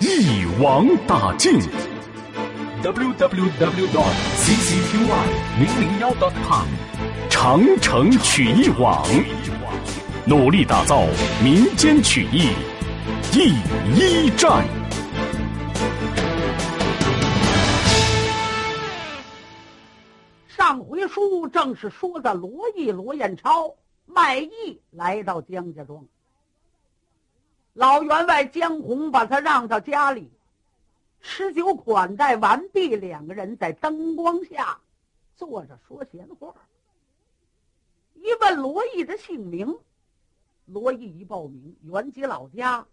一网打尽。www dot ccqy 零零幺 dot com。长城曲艺网，努力打造民间曲艺第一站。上回书正是说的罗毅、罗彦超卖艺来到江家庄，老员外江红把他让到家里，吃酒款待完毕，两个人在灯光下坐着说闲话。一问罗毅的姓名，罗毅一报名，原籍老家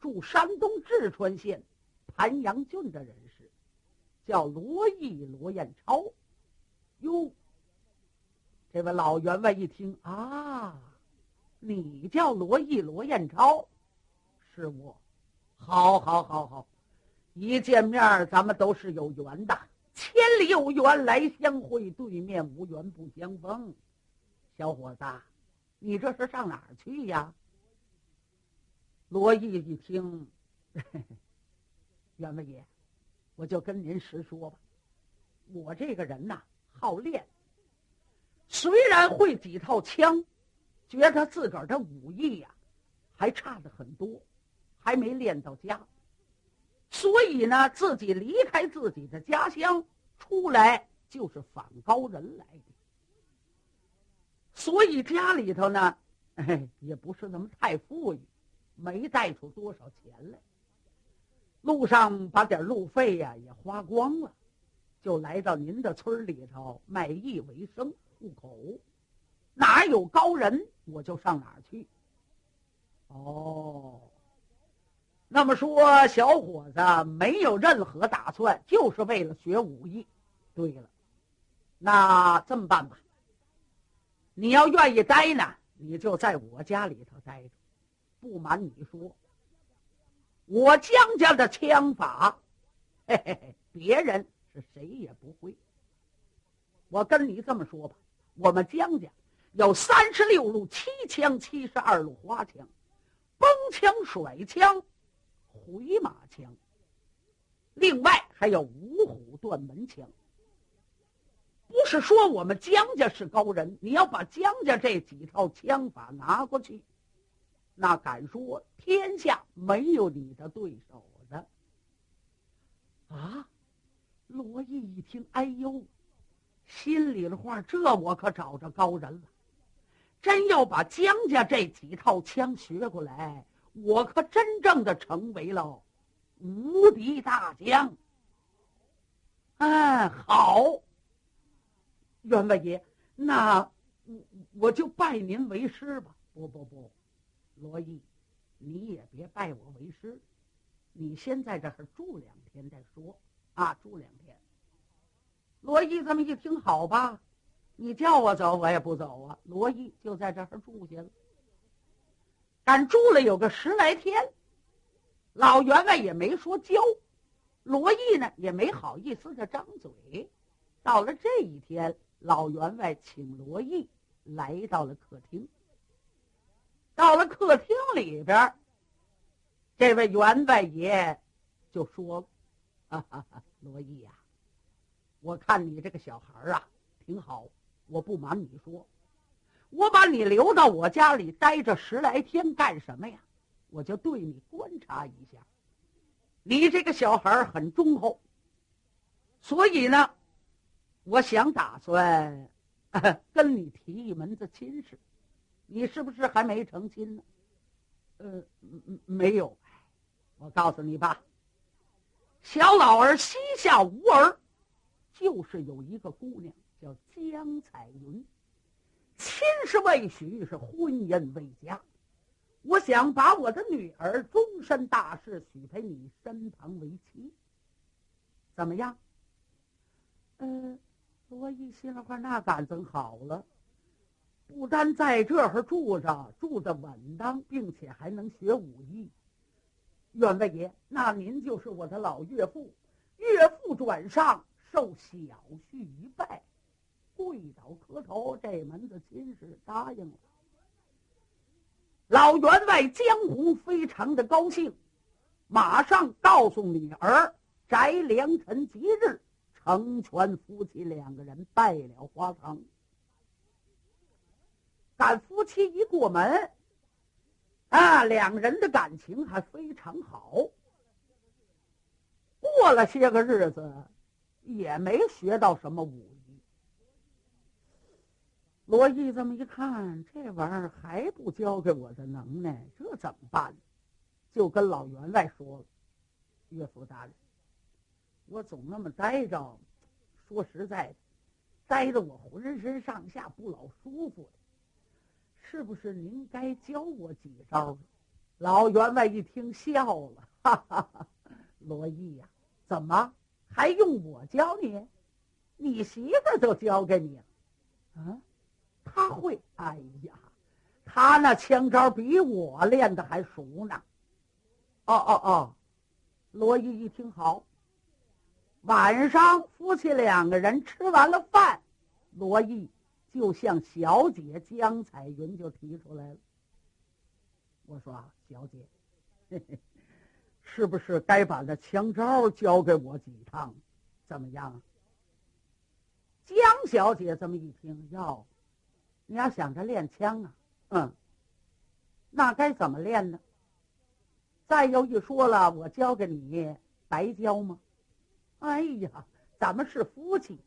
住山东淄川县盘阳郡的人士，叫罗毅罗彦超。哟，这位老员外一听啊，你叫罗毅罗彦超，是我，好，好，好，好，一见面咱们都是有缘的，千里有缘来相会，对面无缘不相逢。小伙子，你这是上哪儿去呀？罗毅一听，员外爷，我就跟您实说吧，我这个人呐，好练。虽然会几套枪，觉得自个儿的武艺呀，还差的很多，还没练到家。所以呢，自己离开自己的家乡，出来就是反高人来的。所以家里头呢，哎，也不是那么太富裕，没带出多少钱来。路上把点路费呀也花光了，就来到您的村里头卖艺为生，糊口。哪有高人，我就上哪儿去。哦，那么说，小伙子没有任何打算，就是为了学武艺。对了，那这么办吧。你要愿意待呢，你就在我家里头待着。不瞒你说，我江家的枪法，嘿嘿嘿，别人是谁也不会。我跟你这么说吧，我们江家有三十六路七枪，七十二路花枪，崩枪、甩枪、回马枪，另外还有五虎断门枪。不是说我们江家是高人，你要把江家这几套枪法拿过去，那敢说天下没有你的对手的。啊！罗毅一听，哎呦，心里的话，这我可找着高人了。真要把江家这几套枪学过来，我可真正的成为了无敌大将。嗯，好。员外爷，那我我就拜您为师吧。不不不，罗毅，你也别拜我为师，你先在这儿住两天再说啊，住两天。罗毅这么一听，好吧，你叫我走，我也不走啊。罗毅就在这儿住下了，俺住了有个十来天，老员外也没说教，罗毅呢也没好意思的张嘴。到了这一天。老员外请罗毅来到了客厅。到了客厅里边，这位员外爷就说：“哈哈，罗毅呀，我看你这个小孩啊挺好。我不瞒你说，我把你留到我家里待着十来天干什么呀？我就对你观察一下。你这个小孩很忠厚，所以呢。”我想打算 跟你提一门子亲事，你是不是还没成亲呢？呃，没有。我告诉你吧，小老儿膝下无儿，就是有一个姑娘叫江彩云，亲是未许，是婚姻未嫁。我想把我的女儿终身大事许陪你身旁为妻。怎么样？呃，罗毅心里话，那感真好了，不单在这儿住着，住的稳当，并且还能学武艺。员外爷，那您就是我的老岳父，岳父转上受小婿一拜，跪倒磕头，这门子亲事答应了。老员外江湖非常的高兴，马上告诉女儿，翟良辰吉日，成全夫妻两个人拜了花堂。赶夫妻一过门。啊，两人的感情还非常好。过了些个日子，也没学到什么武艺。罗毅这么一看，这玩意儿还不教给我的能耐，这怎么办？就跟老员外说了：“岳父大人，我总那么待着，说实在的，待着我浑身上下不老舒服的。”是不是您该教我几招？老员外一听笑了，哈哈哈！罗毅呀，怎么还用我教你？你媳妇都教给你了。啊，他会？哎呀，他那枪招比我练的还熟呢。哦哦哦！罗毅一听好。晚上夫妻两个人吃完了饭，罗毅。就向小姐江彩云就提出来了，我说啊小姐，嘿嘿，是不是该把那枪招教给我几趟？怎么样？江小姐这么一听，哟，你要想着练枪啊，嗯，那该怎么练呢？再有一说了，我教给你白教吗？哎呀，咱们是夫妻。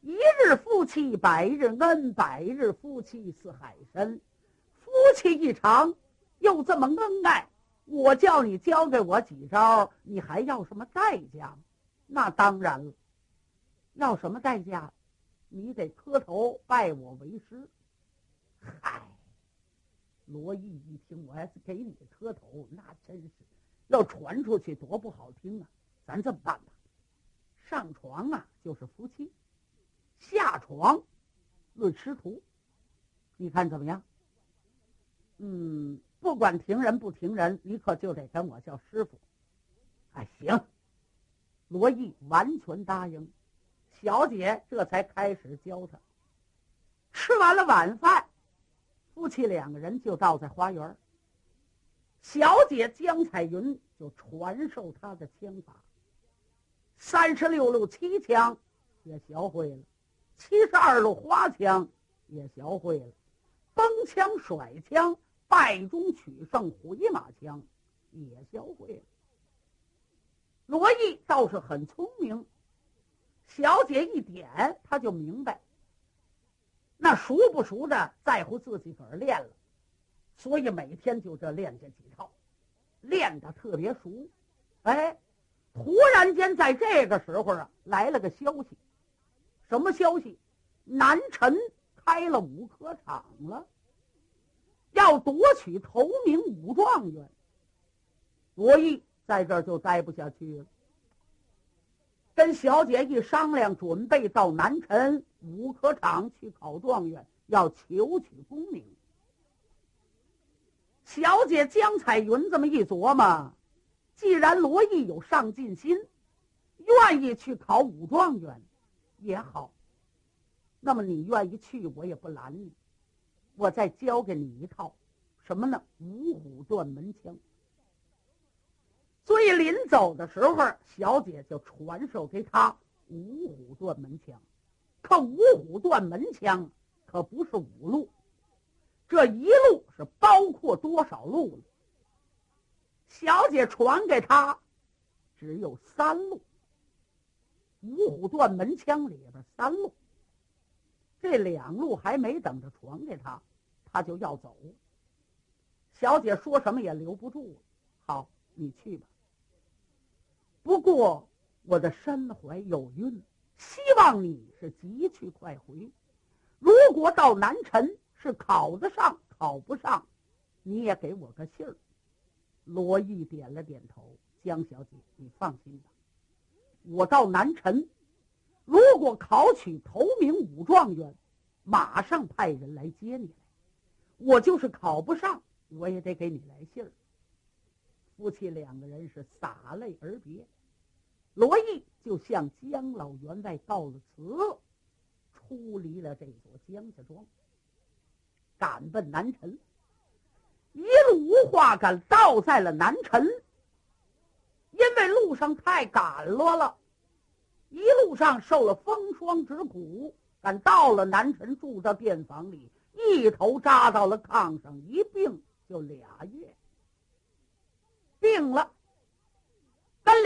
一日夫妻百日恩，百日夫妻似海深。夫妻一场，又这么恩爱，我叫你教给我几招，你还要什么代价？那当然了，要什么代价？你得磕头拜我为师。嗨，罗毅一听，我还是给你磕头，那真是要传出去多不好听啊！咱这么办吧，上床啊，就是夫妻。下床论师徒，你看怎么样？嗯，不管停人不停人，你可就得跟我叫师傅。哎，行。罗毅完全答应，小姐这才开始教他。吃完了晚饭，夫妻两个人就到在花园。小姐江彩云就传授他的枪法，三十六路七枪也学会了。七十二路花枪也学会了，崩枪甩枪、败中取胜、回马枪也学会了。罗毅倒是很聪明，小姐一点他就明白。那熟不熟的在乎自己个儿练了，所以每天就这练这几套，练的特别熟。哎，突然间在这个时候啊，来了个消息。什么消息？南陈开了武科场了，要夺取头名武状元。罗毅在这儿就待不下去了，跟小姐一商量，准备到南陈武科场去考状元，要求取功名。小姐江彩云这么一琢磨，既然罗毅有上进心，愿意去考武状元，也好。那么你愿意去，我也不拦你。我再教给你一套，什么呢？五虎断门枪。所以临走的时候，小姐就传授给他五虎断门枪。可五虎断门枪可不是五路，这一路是包括多少路呢？小姐传给他只有三路。五虎断门枪里边三路。这两路还没等着传给他，他就要走。小姐说什么也留不住了。好，你去吧。不过我的身怀有孕，希望你是急去快回。如果到南陈是考得上，考不上，你也给我个信儿。罗毅点了点头。江小姐，你放心吧，我到南陈，如果考取头名武状元，马上派人来接你来。我就是考不上，我也得给你来信儿。夫妻两个人是洒泪而别，罗毅就向姜老员外告了辞，出离了这座姜家庄，赶奔南陈。一路无话赶到在了南陈，因为路上太赶了了，一路上受了风霜之苦，赶到了南陈，住到店房里。一头扎到了炕上，一病就俩月。病了，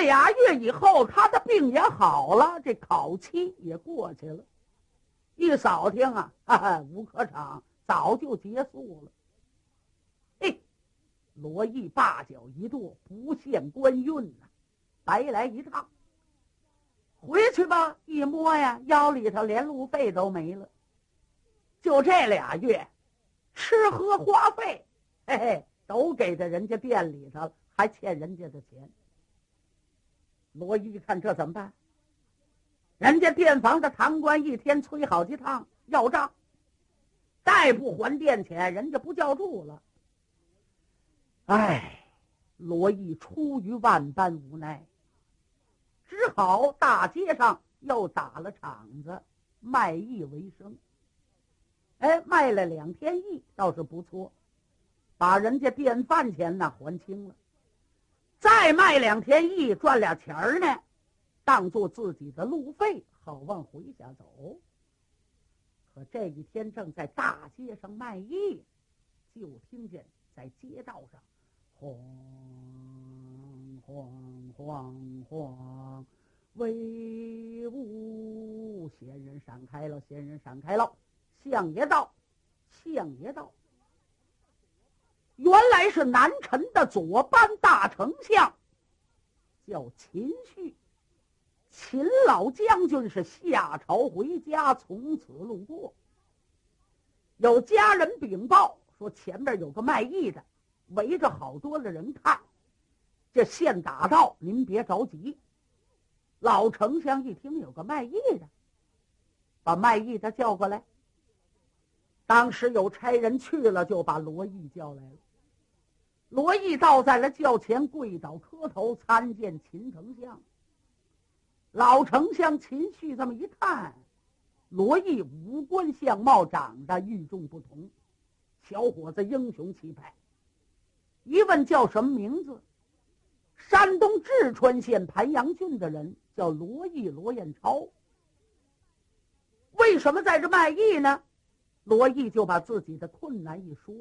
俩月以后，他的病也好了，这考期也过去了。一扫听啊，哈哈，吴科长早就结束了。嘿，罗毅大脚一跺，不限官运呐，白来一趟。回去吧，一摸呀，腰里头连路费都没了。就这俩月，吃喝花费，嘿嘿，都给在人家店里头了，还欠人家的钱。罗毅一看这怎么办？人家店房的堂官一天催好几趟要账，再不还店钱，人家不叫住了。哎，罗毅出于万般无奈，只好大街上又打了场子，卖艺为生。哎，卖了两天艺倒是不错，把人家店饭钱呢还清了，再卖两天艺赚俩钱儿呢，当做自己的路费，好往回家走。可这一天正在大街上卖艺，就听见在街道上晃晃晃晃，威武！闲人闪开了，闲人闪开了。相爷到：“相爷到，原来是南陈的左班大丞相，叫秦旭。秦老将军是下朝回家，从此路过，有家人禀报说前面有个卖艺的，围着好多的人看。这现打道，您别着急。”老丞相一听有个卖艺的，把卖艺的叫过来。当时有差人去了，就把罗毅叫来了。罗毅倒在了轿前，跪倒磕头参见秦丞相。老丞相秦旭这么一看，罗毅五官相貌长得与众不同，小伙子英雄气派。一问叫什么名字？山东淄川县盘阳郡的人，叫罗毅罗彦超。为什么在这卖艺呢？罗毅就把自己的困难一说，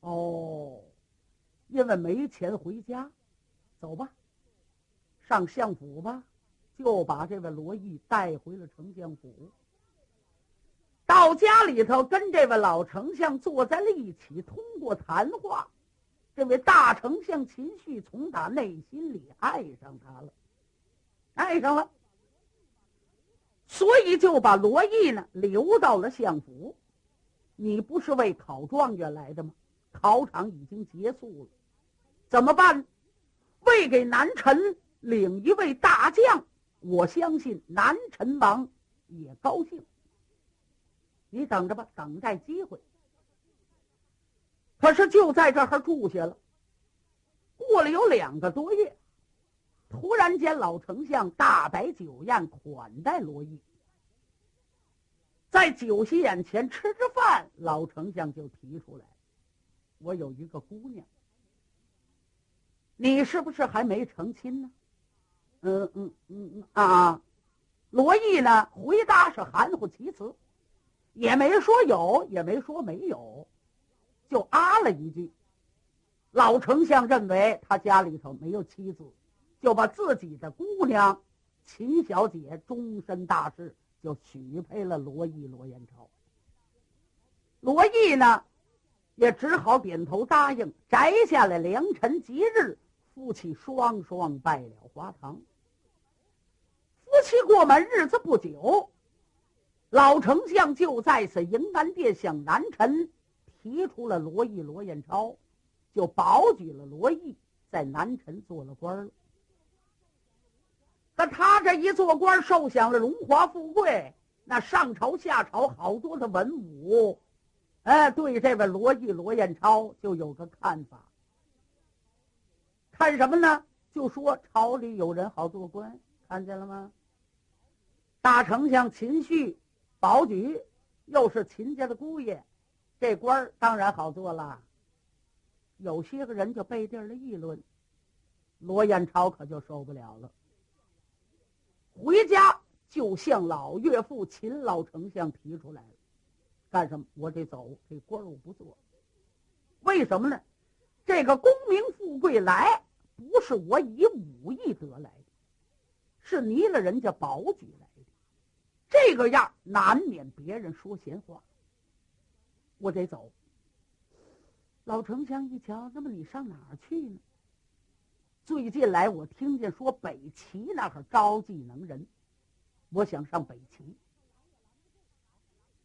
哦，因为没钱回家，走吧，上相府吧，就把这位罗毅带回了丞相府。到家里头，跟这位老丞相坐在了一起，通过谈话，这位大丞相秦旭从打内心里爱上他了，爱上了，所以就把罗毅呢留到了相府。你不是为考状元来的吗？考场已经结束了，怎么办？为给南陈领一位大将，我相信南陈王也高兴。你等着吧，等待机会。可是就在这儿住下了，过了有两个多月，突然间老丞相大摆酒宴款待罗毅。在酒席眼前吃着饭，老丞相就提出来：“我有一个姑娘，你是不是还没成亲呢？”“嗯嗯嗯嗯啊啊！”罗毅呢回答是含糊其辞，也没说有，也没说没有，就啊了一句。老丞相认为他家里头没有妻子，就把自己的姑娘秦小姐终身大事。就许配了罗毅罗彦超。罗毅呢，也只好点头答应，摘下了良辰吉日，夫妻双双拜了花堂。夫妻过门日子不久，老丞相就在此迎安殿向南臣提出了罗毅罗彦超，就保举了罗毅，在南臣做了官了。可他这一做官，受享了荣华富贵，那上朝下朝好多的文武，哎，对这位罗毅、罗彦超就有个看法。看什么呢？就说朝里有人好做官，看见了吗？大丞相秦旭、保举，又是秦家的姑爷，这官儿当然好做了。有些个人就背地儿的议论，罗彦超可就受不了了。回家就向老岳父秦老丞相提出来了，干什么？我得走，这官我不做。为什么呢？这个功名富贵来，不是我以武艺得来的，是泥了人家宝举来的。这个样难免别人说闲话。我得走。老丞相一瞧，那么你上哪儿去呢？最近来，我听见说北齐那儿招技能人，我想上北齐。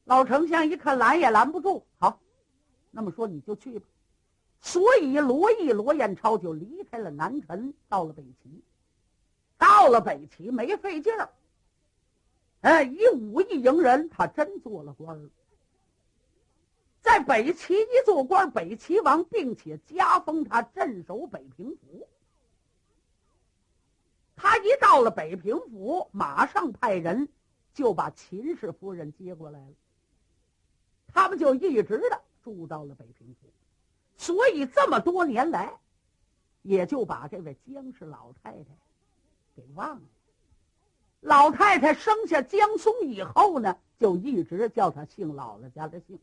老丞相一看拦也拦不住，好，那么说你就去吧。所以罗毅、罗彦超就离开了南陈，到了北齐。到了北齐没费劲儿，哎，以武艺迎人，他真做了官儿。在北齐一做官，北齐王并且加封他镇守北平府。他一到了北平府，马上派人就把秦氏夫人接过来了。他们就一直的住到了北平府，所以这么多年来，也就把这位姜氏老太太给忘了。老太太生下姜松以后呢，就一直叫他姓姥姥家的姓，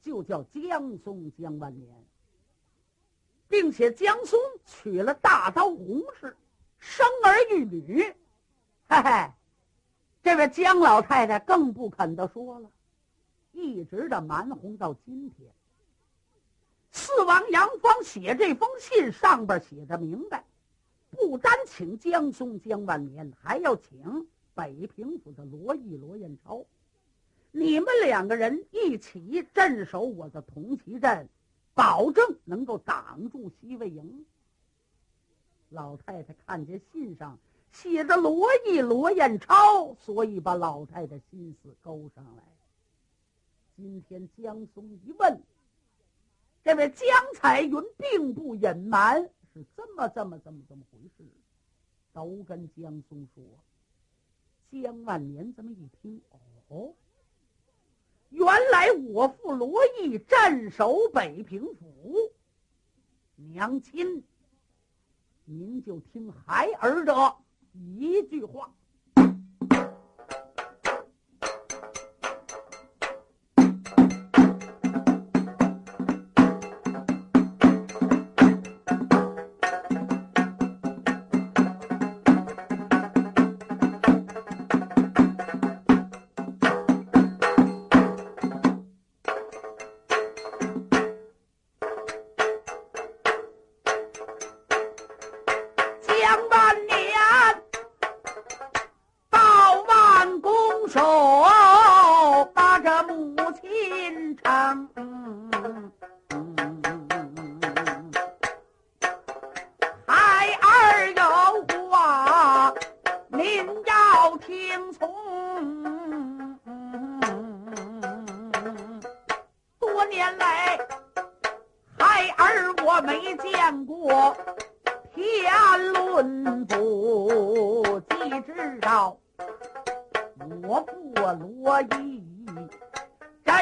就叫姜松姜万年，并且姜松娶了大刀洪氏。生儿育女，嘿嘿，这位姜老太太更不肯的说了，一直的瞒哄到今天。四王杨芳写这封信上边写的明白，不单请江松江万年，还要请北平府的罗毅罗彦超，你们两个人一起镇守我的铜旗镇，保证能够挡住西魏营。老太太看见信上写着罗毅、罗彦超，所以把老太太心思勾上来。今天江松一问，这位江彩云并不隐瞒，是这么、这么、这么、这么回事，都跟江松说。江万年这么一听，哦，原来我父罗毅镇守北平府，娘亲。您就听孩儿的一句话。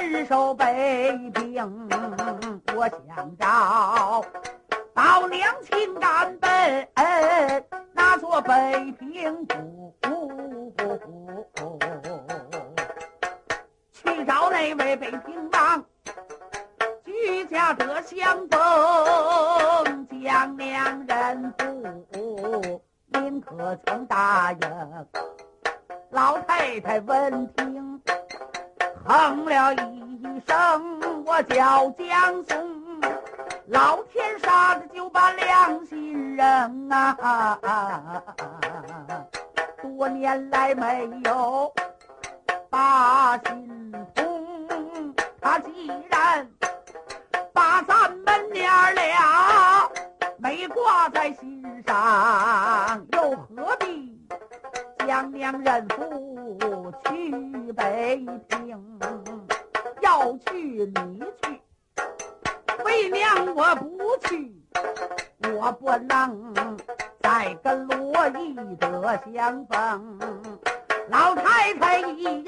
身守北平，我想到老两亲干奔那座北平府，去找那位北平王，居家得相逢，将两人。不，您可曾答应？老太太闻听。哼了一声：“我叫江松，老天杀的就把良心扔啊！多年来没有把心通，他既然把咱们娘俩没挂在心上，又何必？”将娘认父去北平，要去你去，为娘我不去，我不能再跟罗义德相逢。老太太一言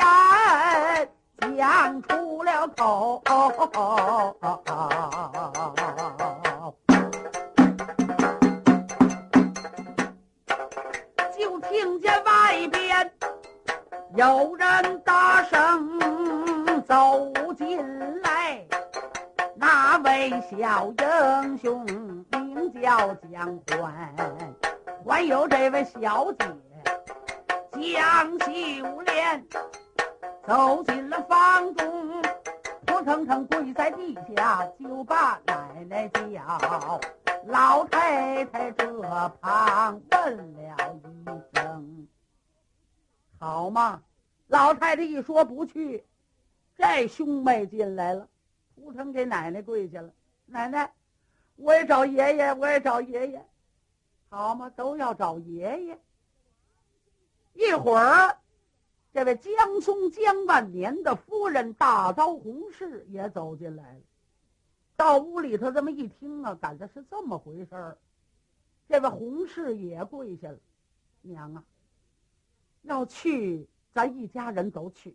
讲出了口。就听见外边有人大声走进来，那位小英雄名叫江欢，还有这位小姐江秀莲，走进了房中，扑腾腾跪在地下，就把奶奶叫。老太太这旁问了一声：“好嘛？”老太太一说不去，这兄妹进来了，扑腾给奶奶跪下了。奶奶，我也找爷爷，我也找爷爷。好嘛，都要找爷爷。一会儿，这位江松江万年的夫人大刀红氏也走进来了。到屋里头这么一听啊，感觉是这么回事儿。这位洪氏也跪下了，娘啊，要去，咱一家人都去。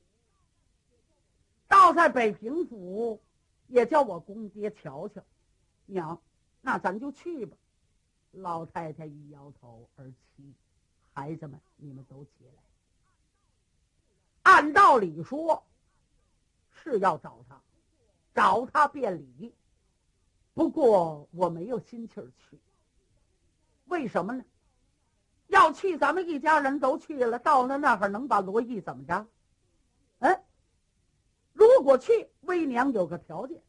到在北平府，也叫我公爹瞧瞧。娘，那咱就去吧。老太太一摇头，儿妻，孩子们，你们都起来。按道理说，是要找他，找他便理。不过我没有心气儿去，为什么呢？要去，咱们一家人都去了，到了那儿能把罗毅怎么着？嗯，如果去，微娘有个条件。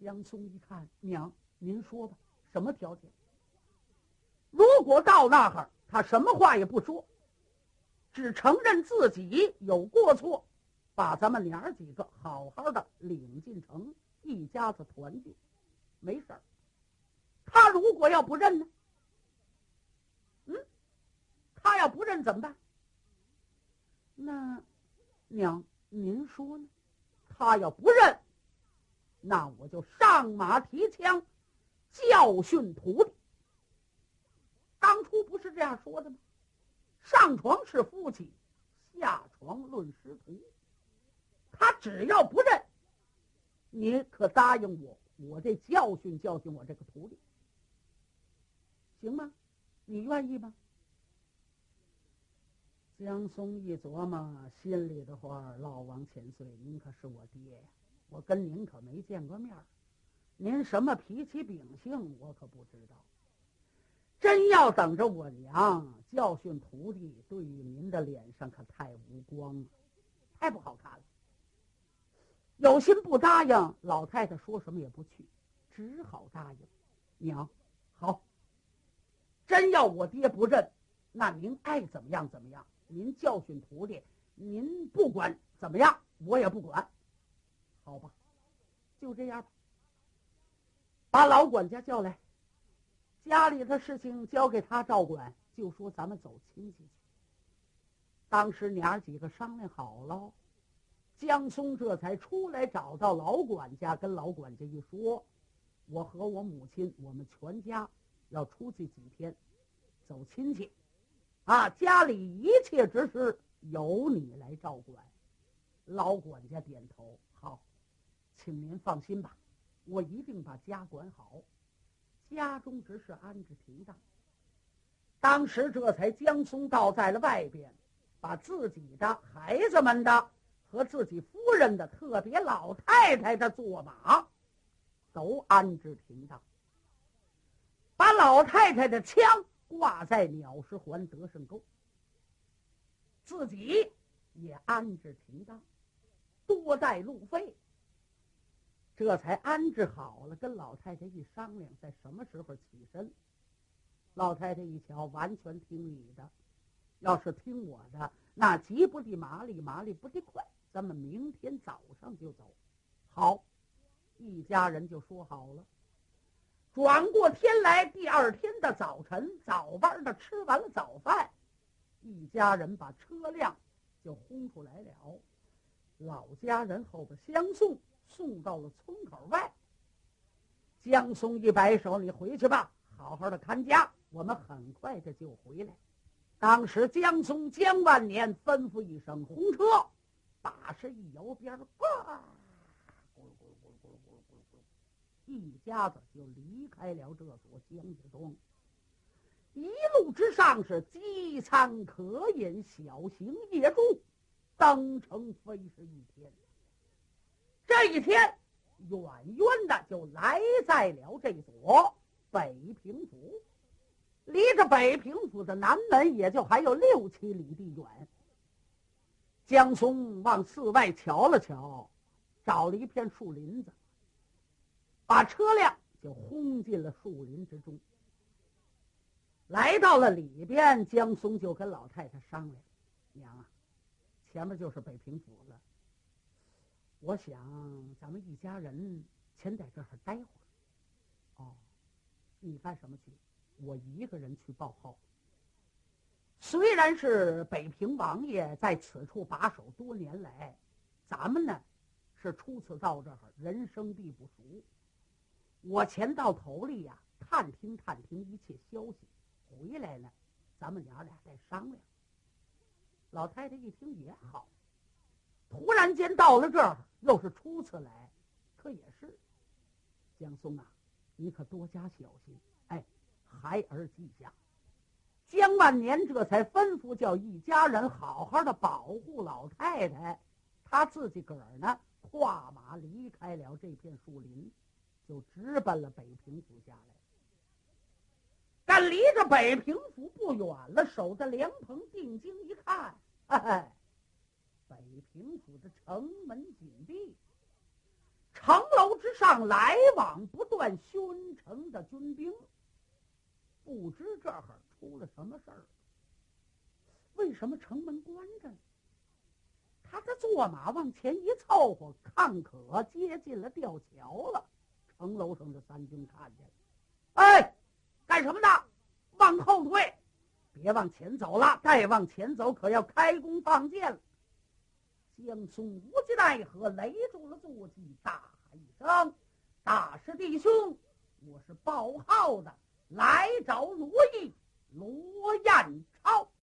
江松一看，娘，您说吧，什么条件？如果到那儿，他什么话也不说，只承认自己有过错，把咱们娘儿几个好好的领进城。一家子团聚，没事儿。他如果要不认呢？嗯，他要不认怎么办？那娘，您说呢？他要不认，那我就上马提枪，教训徒弟。当初不是这样说的吗？上床是夫妻，下床论师徒。他只要不认。你可答应我，我这教训教训我这个徒弟，行吗？你愿意吗？江松一琢磨，心里的话：老王千岁，您可是我爹呀，我跟您可没见过面您什么脾气秉性，我可不知道。真要等着我娘教训徒弟，对于您的脸上可太无光了，太不好看了。有心不答应，老太太说什么也不去，只好答应。娘，好。真要我爹不认，那您爱怎么样怎么样。您教训徒弟，您不管怎么样，我也不管。好吧，就这样吧。把老管家叫来，家里的事情交给他照管，就说咱们走亲戚去。当时娘几个商量好了。江松这才出来找到老管家，跟老管家一说：“我和我母亲，我们全家要出去几天，走亲戚，啊，家里一切之事由你来照管。”老管家点头：“好，请您放心吧，我一定把家管好，家中之事安置停当。”当时这才将松倒在了外边，把自己的孩子们的。和自己夫人的，特别老太太的坐马，都安置停当，把老太太的枪挂在鸟石环德胜沟，自己也安置停当，多带路费。这才安置好了，跟老太太一商量，在什么时候起身。老太太一瞧，完全听你的，要是听我的，那急不得麻利，麻利不得快。咱们明天早上就走，好，一家人就说好了。转过天来，第二天的早晨，早班的吃完了早饭，一家人把车辆就轰出来了，老家人后边相送，送到了村口外。江松一摆手：“你回去吧，好好的看家，我们很快的就回来。”当时江松江万年吩咐一声：“红车！”把式一摇鞭，呱，一家子就离开了这所江家庄。一路之上是饥餐渴饮，小行夜住，登城飞是一天。这一天。远远的就来在了这所北平府，离着北平府的南门也就还有六七里地远。江松往寺外瞧了瞧，找了一片树林子，把车辆就轰进了树林之中。来到了里边，江松就跟老太太商量：“娘啊，前面就是北平府了。”我想，咱们一家人先在这儿待会儿。哦，你干什么去？我一个人去报号。虽然是北平王爷在此处把守多年来，咱们呢是初次到这儿，人生地不熟。我前到头里呀，探听探听一切消息，回来呢，咱们娘俩再商量。老太太一听也好。突然间到了这儿，又是初次来，可也是。江松啊，你可多加小心。哎，孩儿记下。江万年这才吩咐叫一家人好好的保护老太太，他自己个儿呢，跨马离开了这片树林，就直奔了北平府下来。但离着北平府不远了，守着凉棚定睛一看，哎。北平府的城门紧闭，城楼之上来往不断巡城的军兵，不知这会儿出了什么事儿？为什么城门关着呢？他这坐马往前一凑合，看可接近了吊桥了。城楼上的三军看见了，哎，干什么呢？往后退，别往前走了。再往前走，可要开弓放箭了。江松无计奈何，勒住了坐骑，大喊一声：“大师弟兄，我是报号的，来找罗毅罗彦超。”